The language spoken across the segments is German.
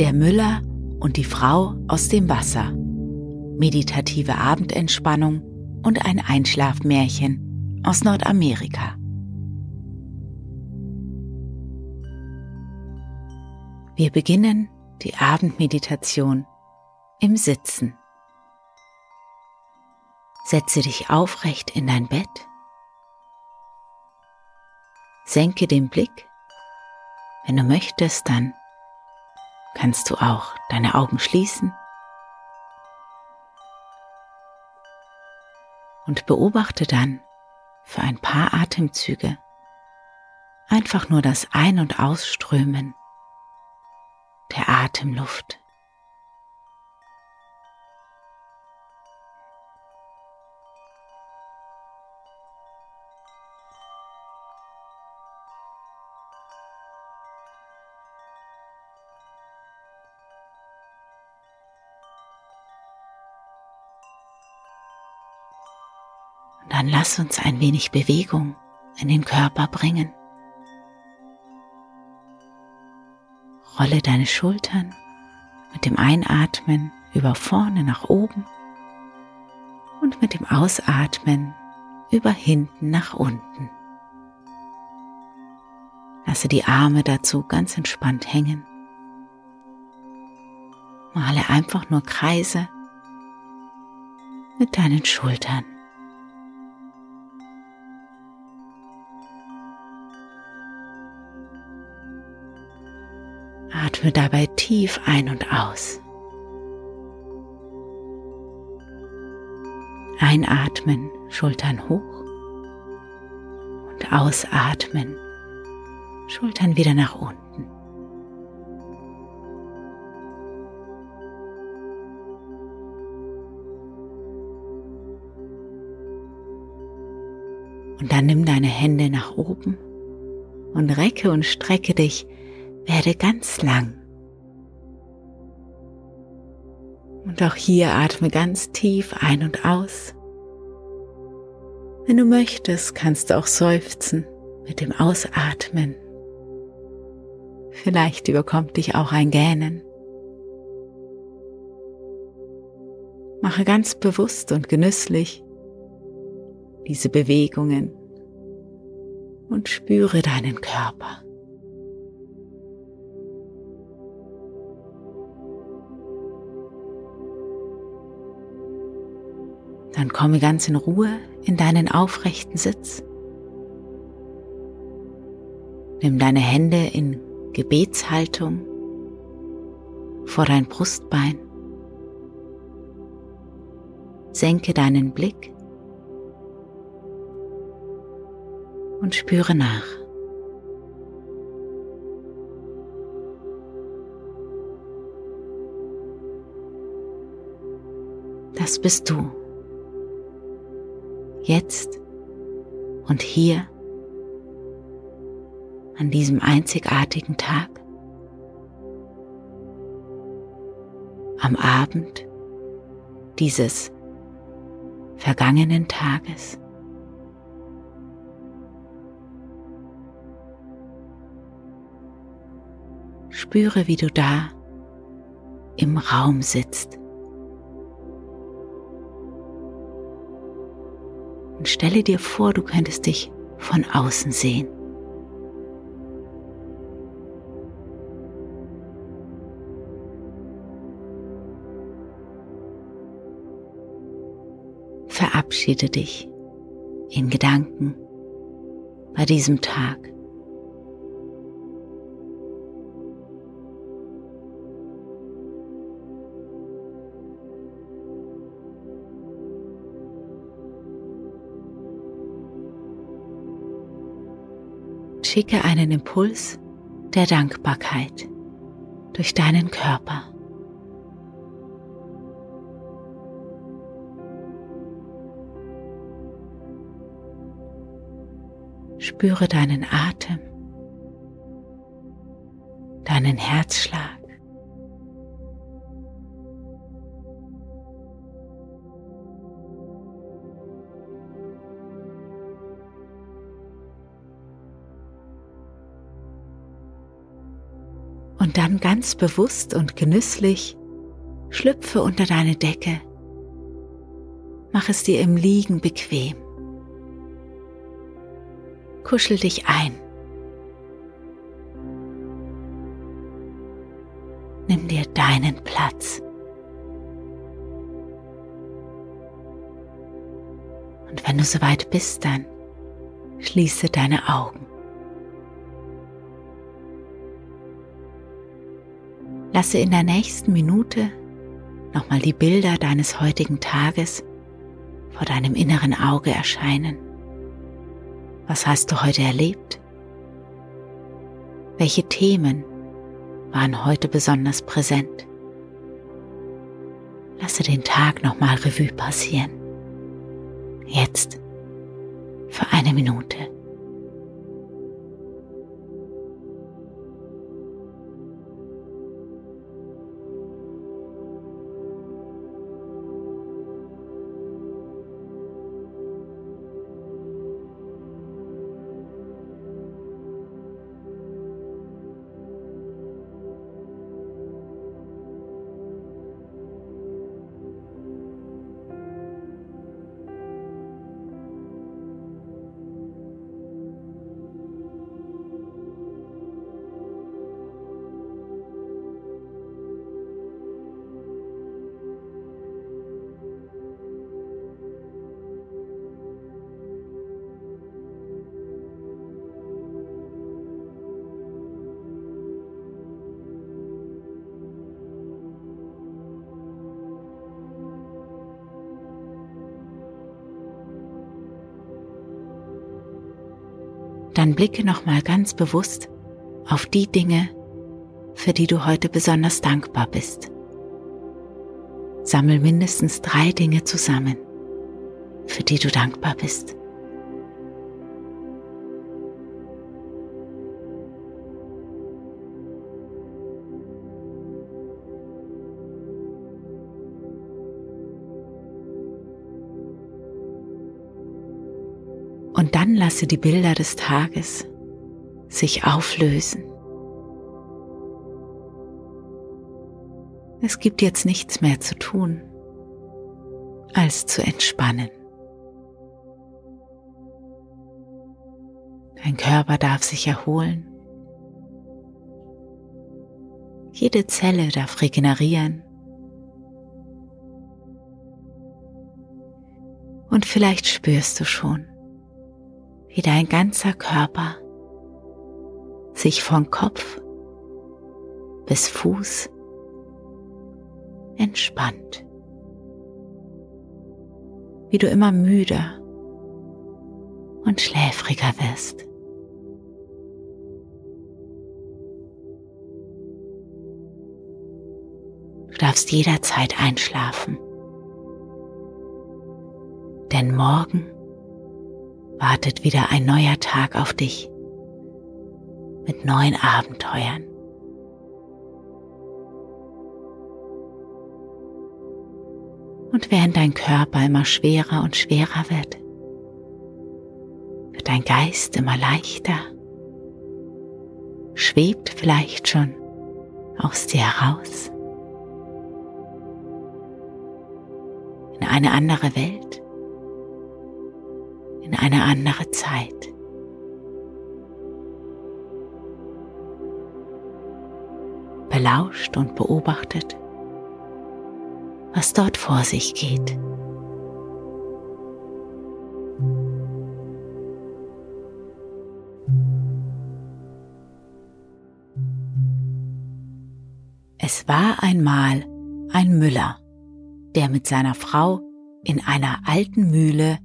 Der Müller und die Frau aus dem Wasser. Meditative Abendentspannung und ein Einschlafmärchen aus Nordamerika. Wir beginnen die Abendmeditation im Sitzen. Setze dich aufrecht in dein Bett. Senke den Blick. Wenn du möchtest, dann kannst du auch deine Augen schließen und beobachte dann für ein paar Atemzüge einfach nur das Ein- und Ausströmen der Atemluft. Lass uns ein wenig Bewegung in den Körper bringen. Rolle deine Schultern mit dem Einatmen über vorne nach oben und mit dem Ausatmen über hinten nach unten. Lasse die Arme dazu ganz entspannt hängen. Male einfach nur Kreise mit deinen Schultern. Atme dabei tief ein und aus. Einatmen, Schultern hoch und ausatmen, Schultern wieder nach unten. Und dann nimm deine Hände nach oben und recke und strecke dich werde ganz lang. Und auch hier atme ganz tief ein und aus. Wenn du möchtest, kannst du auch seufzen mit dem Ausatmen. Vielleicht überkommt dich auch ein Gähnen. Mache ganz bewusst und genüsslich diese Bewegungen und spüre deinen Körper. Dann komme ganz in Ruhe in deinen aufrechten Sitz. Nimm deine Hände in Gebetshaltung vor dein Brustbein. Senke deinen Blick und spüre nach. Das bist du. Jetzt und hier an diesem einzigartigen Tag. Am Abend dieses vergangenen Tages. Spüre, wie du da im Raum sitzt. Und stelle dir vor, du könntest dich von außen sehen. Verabschiede dich in Gedanken bei diesem Tag. Schicke einen Impuls der Dankbarkeit durch deinen Körper. Spüre deinen Atem, deinen Herzschlag. Und dann ganz bewusst und genüsslich schlüpfe unter deine Decke. Mach es dir im Liegen bequem kuschel dich ein. Nimm dir deinen Platz. Und wenn du soweit bist, dann schließe deine Augen. Lasse in der nächsten Minute nochmal die Bilder deines heutigen Tages vor deinem inneren Auge erscheinen. Was hast du heute erlebt? Welche Themen waren heute besonders präsent? Lasse den Tag nochmal Revue passieren. Jetzt für eine Minute. Dann blicke nochmal ganz bewusst auf die Dinge, für die du heute besonders dankbar bist. Sammel mindestens drei Dinge zusammen, für die du dankbar bist. Dann lasse die Bilder des Tages sich auflösen. Es gibt jetzt nichts mehr zu tun, als zu entspannen. Dein Körper darf sich erholen. Jede Zelle darf regenerieren. Und vielleicht spürst du schon, wie dein ganzer Körper sich von Kopf bis Fuß entspannt. Wie du immer müder und schläfriger wirst. Du darfst jederzeit einschlafen. Denn morgen wartet wieder ein neuer Tag auf dich. Mit neuen Abenteuern. Und während dein Körper immer schwerer und schwerer wird, wird dein Geist immer leichter, schwebt vielleicht schon aus dir heraus in eine andere Welt eine andere Zeit. Belauscht und beobachtet, was dort vor sich geht. Es war einmal ein Müller, der mit seiner Frau in einer alten Mühle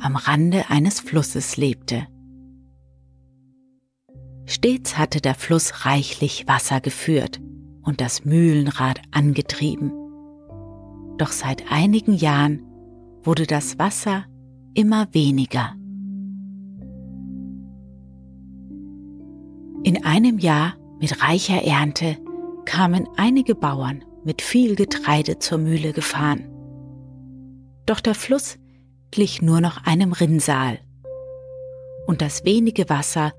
am Rande eines Flusses lebte. Stets hatte der Fluss reichlich Wasser geführt und das Mühlenrad angetrieben. Doch seit einigen Jahren wurde das Wasser immer weniger. In einem Jahr mit reicher Ernte kamen einige Bauern mit viel Getreide zur Mühle gefahren. Doch der Fluss glich nur noch einem Rinnsal. Und das wenige Wasser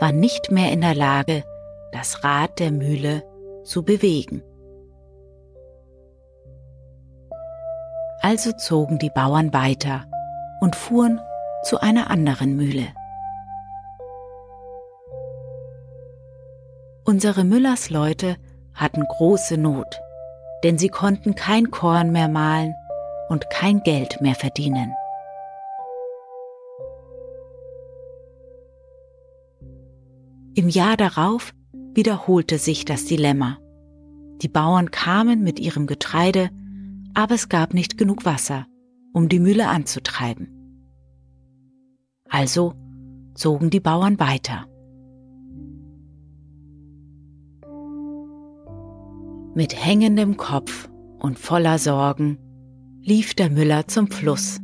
war nicht mehr in der Lage, das Rad der Mühle zu bewegen. Also zogen die Bauern weiter und fuhren zu einer anderen Mühle. Unsere Müllers Leute hatten große Not, denn sie konnten kein Korn mehr mahlen und kein Geld mehr verdienen. Im Jahr darauf wiederholte sich das Dilemma. Die Bauern kamen mit ihrem Getreide, aber es gab nicht genug Wasser, um die Mühle anzutreiben. Also zogen die Bauern weiter. Mit hängendem Kopf und voller Sorgen lief der Müller zum Fluss.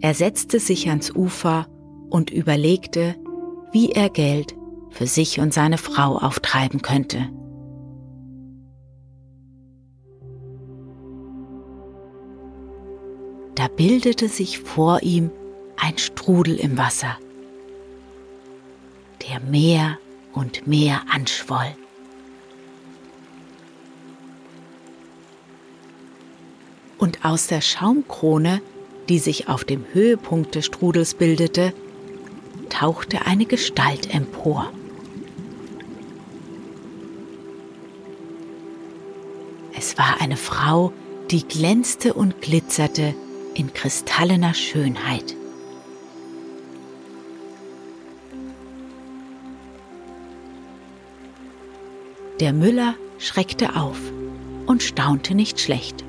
Er setzte sich ans Ufer und überlegte, wie er Geld für sich und seine Frau auftreiben könnte. Da bildete sich vor ihm ein Strudel im Wasser, der mehr und mehr anschwoll. und aus der Schaumkrone, die sich auf dem Höhepunkt des Strudels bildete, tauchte eine Gestalt empor. Es war eine Frau, die glänzte und glitzerte in kristallener Schönheit. Der Müller schreckte auf und staunte nicht schlecht.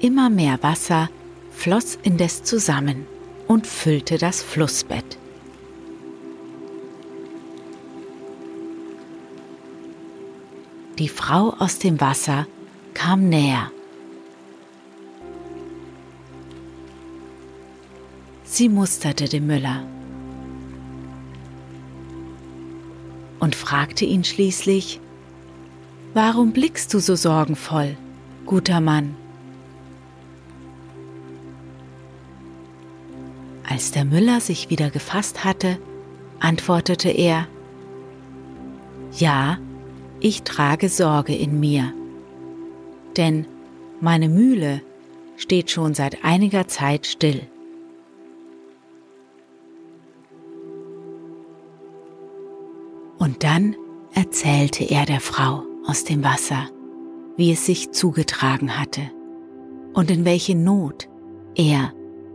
Immer mehr Wasser floss indes zusammen und füllte das Flussbett. Die Frau aus dem Wasser kam näher. Sie musterte den Müller und fragte ihn schließlich, Warum blickst du so sorgenvoll, guter Mann? Als der Müller sich wieder gefasst hatte, antwortete er, Ja, ich trage Sorge in mir, denn meine Mühle steht schon seit einiger Zeit still. Und dann erzählte er der Frau aus dem Wasser, wie es sich zugetragen hatte und in welche Not er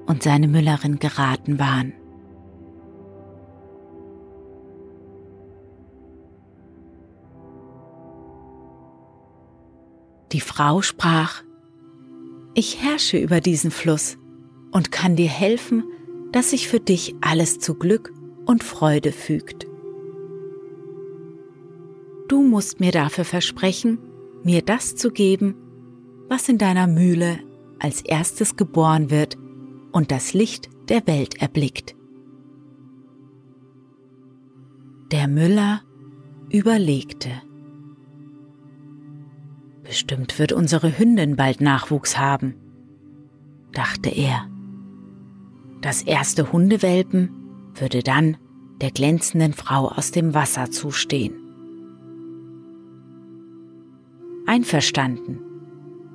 und seine Müllerin geraten waren. Die Frau sprach, Ich herrsche über diesen Fluss und kann dir helfen, dass sich für dich alles zu Glück und Freude fügt. Du musst mir dafür versprechen, mir das zu geben, was in deiner Mühle als erstes geboren wird und das Licht der Welt erblickt. Der Müller überlegte. Bestimmt wird unsere Hündin bald Nachwuchs haben, dachte er. Das erste Hundewelpen würde dann der glänzenden Frau aus dem Wasser zustehen. Einverstanden,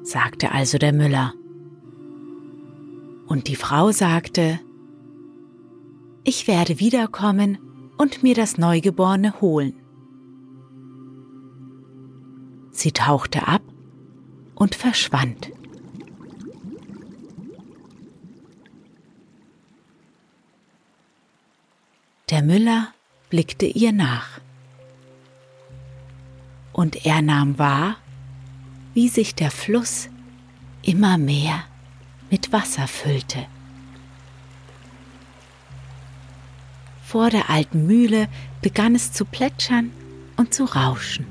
sagte also der Müller. Und die Frau sagte, ich werde wiederkommen und mir das Neugeborene holen. Sie tauchte ab und verschwand. Der Müller blickte ihr nach. Und er nahm wahr, wie sich der Fluss immer mehr mit Wasser füllte. Vor der alten Mühle begann es zu plätschern und zu rauschen.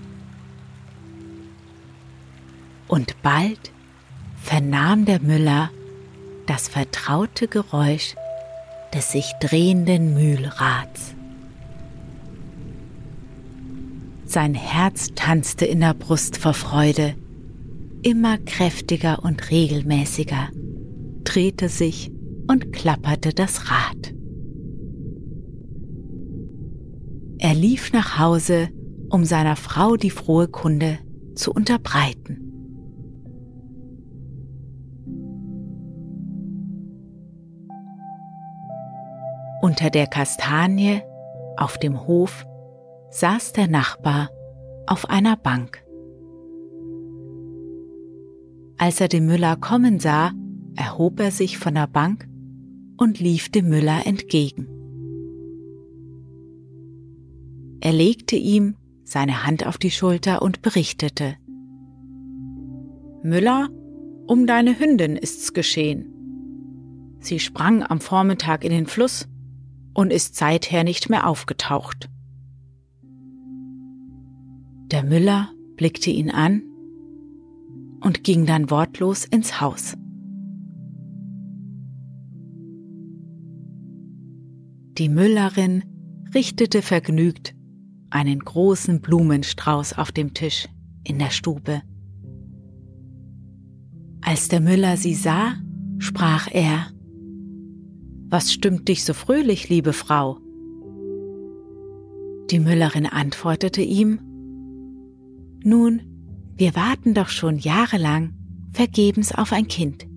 Und bald vernahm der Müller das vertraute Geräusch des sich drehenden Mühlrads. Sein Herz tanzte in der Brust vor Freude, immer kräftiger und regelmäßiger, drehte sich und klapperte das Rad. Er lief nach Hause, um seiner Frau die frohe Kunde zu unterbreiten. Unter der Kastanie auf dem Hof saß der Nachbar auf einer Bank. Als er den Müller kommen sah, erhob er sich von der Bank und lief dem Müller entgegen. Er legte ihm seine Hand auf die Schulter und berichtete. Müller, um deine Hündin ist's geschehen. Sie sprang am Vormittag in den Fluss und ist seither nicht mehr aufgetaucht. Der Müller blickte ihn an und ging dann wortlos ins Haus. Die Müllerin richtete vergnügt einen großen Blumenstrauß auf dem Tisch in der Stube. Als der Müller sie sah, sprach er Was stimmt dich so fröhlich, liebe Frau? Die Müllerin antwortete ihm nun, wir warten doch schon jahrelang vergebens auf ein Kind.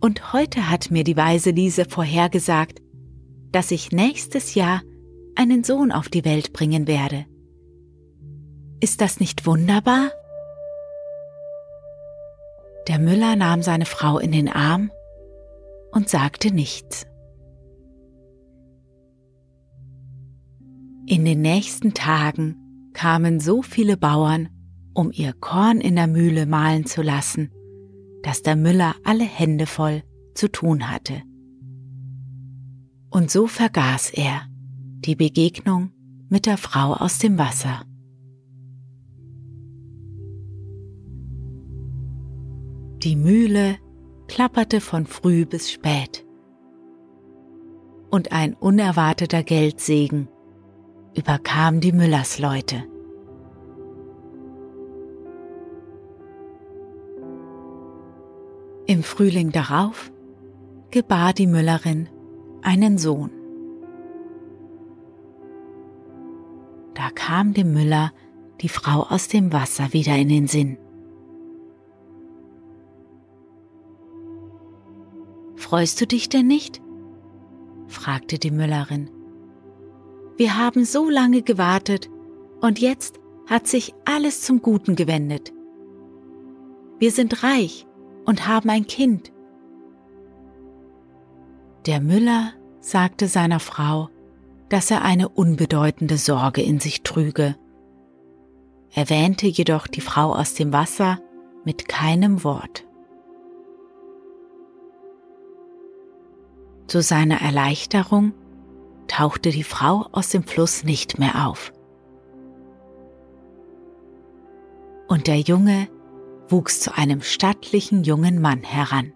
Und heute hat mir die weise Liese vorhergesagt, dass ich nächstes Jahr einen Sohn auf die Welt bringen werde. Ist das nicht wunderbar? Der Müller nahm seine Frau in den Arm und sagte nichts. In den nächsten Tagen kamen so viele Bauern, um ihr Korn in der Mühle mahlen zu lassen, dass der Müller alle Hände voll zu tun hatte. Und so vergaß er die Begegnung mit der Frau aus dem Wasser. Die Mühle klapperte von früh bis spät. Und ein unerwarteter Geldsegen überkam die Müllersleute. Im Frühling darauf gebar die Müllerin einen Sohn. Da kam dem Müller die Frau aus dem Wasser wieder in den Sinn. Freust du dich denn nicht? fragte die Müllerin. Wir haben so lange gewartet und jetzt hat sich alles zum Guten gewendet. Wir sind reich und haben ein Kind. Der Müller sagte seiner Frau, dass er eine unbedeutende Sorge in sich trüge, erwähnte jedoch die Frau aus dem Wasser mit keinem Wort. Zu seiner Erleichterung tauchte die Frau aus dem Fluss nicht mehr auf. Und der Junge wuchs zu einem stattlichen jungen Mann heran.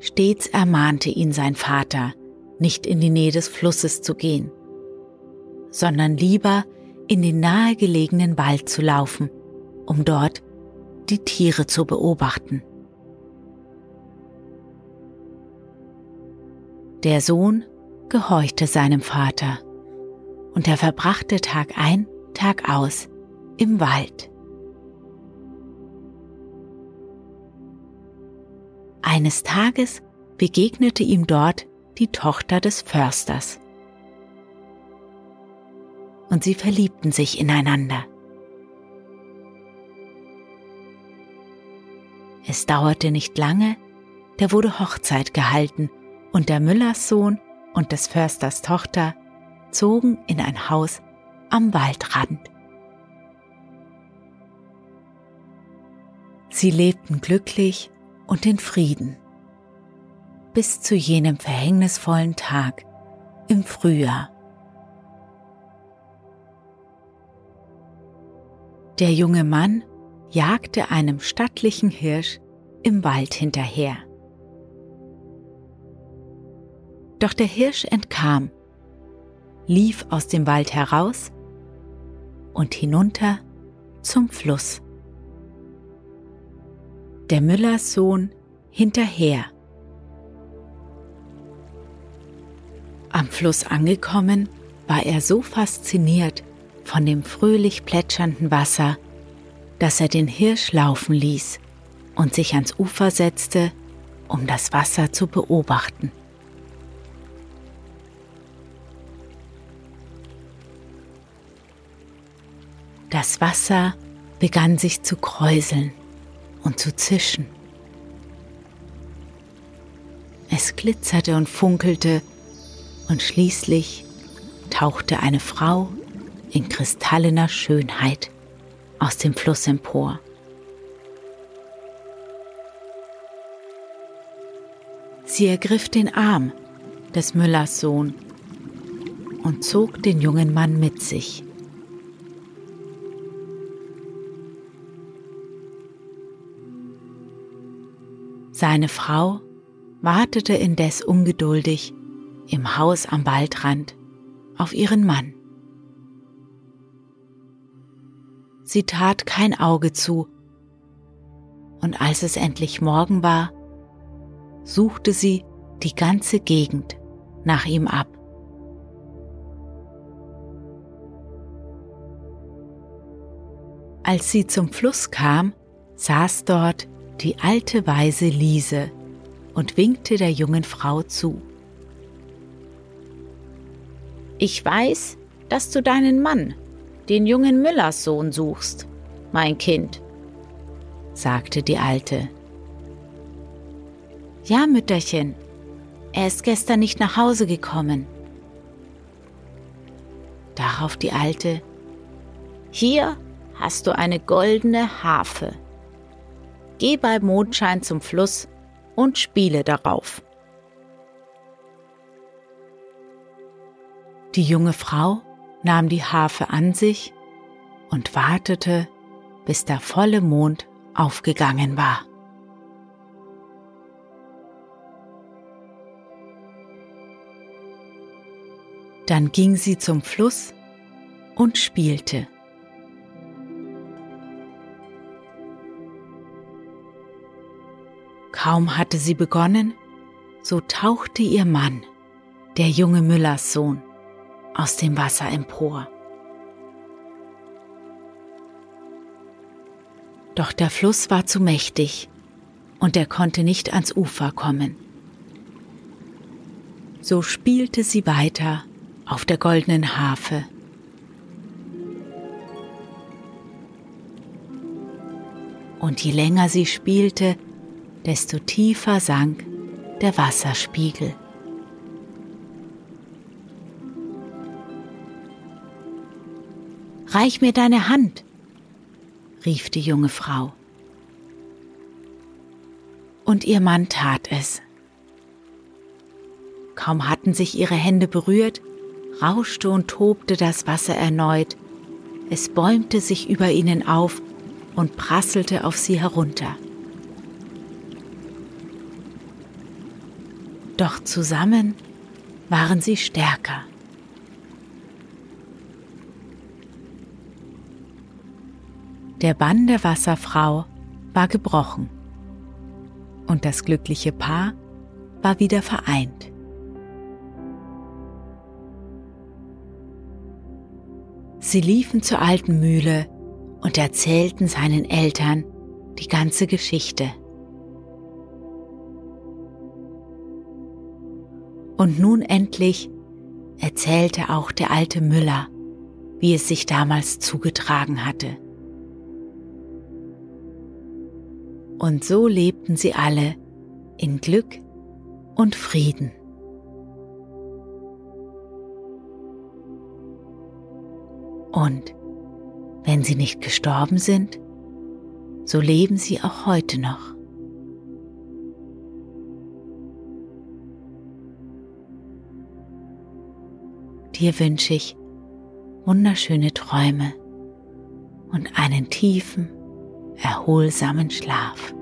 Stets ermahnte ihn sein Vater, nicht in die Nähe des Flusses zu gehen, sondern lieber in den nahegelegenen Wald zu laufen, um dort die Tiere zu beobachten. Der Sohn gehorchte seinem Vater und er verbrachte Tag ein, Tag aus im Wald. Eines Tages begegnete ihm dort die Tochter des Försters. Und sie verliebten sich ineinander. Es dauerte nicht lange, da wurde Hochzeit gehalten und der Müllerssohn und des Försters Tochter zogen in ein Haus am Waldrand. Sie lebten glücklich und in Frieden bis zu jenem verhängnisvollen Tag im Frühjahr. Der junge Mann jagte einem stattlichen Hirsch im Wald hinterher. Doch der Hirsch entkam, lief aus dem Wald heraus und hinunter zum Fluss. Der Müllers Sohn hinterher Am Fluss angekommen, war er so fasziniert von dem fröhlich plätschernden Wasser, dass er den Hirsch laufen ließ und sich ans Ufer setzte, um das Wasser zu beobachten. Das Wasser begann sich zu kräuseln und zu zischen. Es glitzerte und funkelte und schließlich tauchte eine Frau in kristallener Schönheit aus dem Fluss empor. Sie ergriff den Arm des Müllers Sohn und zog den jungen Mann mit sich. Seine Frau wartete indes ungeduldig im Haus am Waldrand auf ihren Mann. Sie tat kein Auge zu, und als es endlich Morgen war, suchte sie die ganze Gegend nach ihm ab. Als sie zum Fluss kam, saß dort die alte weise Liese und winkte der jungen Frau zu. Ich weiß, dass du deinen Mann, den jungen Müllers Sohn, suchst, mein Kind, sagte die Alte. Ja, Mütterchen, er ist gestern nicht nach Hause gekommen. Darauf die Alte, hier hast du eine goldene Harfe. Geh bei Mondschein zum Fluss und spiele darauf. Die junge Frau nahm die Harfe an sich und wartete, bis der volle Mond aufgegangen war. Dann ging sie zum Fluss und spielte. Kaum hatte sie begonnen, so tauchte ihr Mann, der junge Müllers Sohn, aus dem Wasser empor. Doch der Fluss war zu mächtig und er konnte nicht ans Ufer kommen. So spielte sie weiter auf der goldenen Harfe. Und je länger sie spielte, desto tiefer sank der Wasserspiegel. Reich mir deine Hand, rief die junge Frau. Und ihr Mann tat es. Kaum hatten sich ihre Hände berührt, rauschte und tobte das Wasser erneut. Es bäumte sich über ihnen auf und prasselte auf sie herunter. Doch zusammen waren sie stärker. Der Bann der Wasserfrau war gebrochen und das glückliche Paar war wieder vereint. Sie liefen zur alten Mühle und erzählten seinen Eltern die ganze Geschichte. Und nun endlich erzählte auch der alte Müller, wie es sich damals zugetragen hatte. Und so lebten sie alle in Glück und Frieden. Und wenn sie nicht gestorben sind, so leben sie auch heute noch. Dir wünsche ich wunderschöne Träume und einen tiefen, erholsamen Schlaf.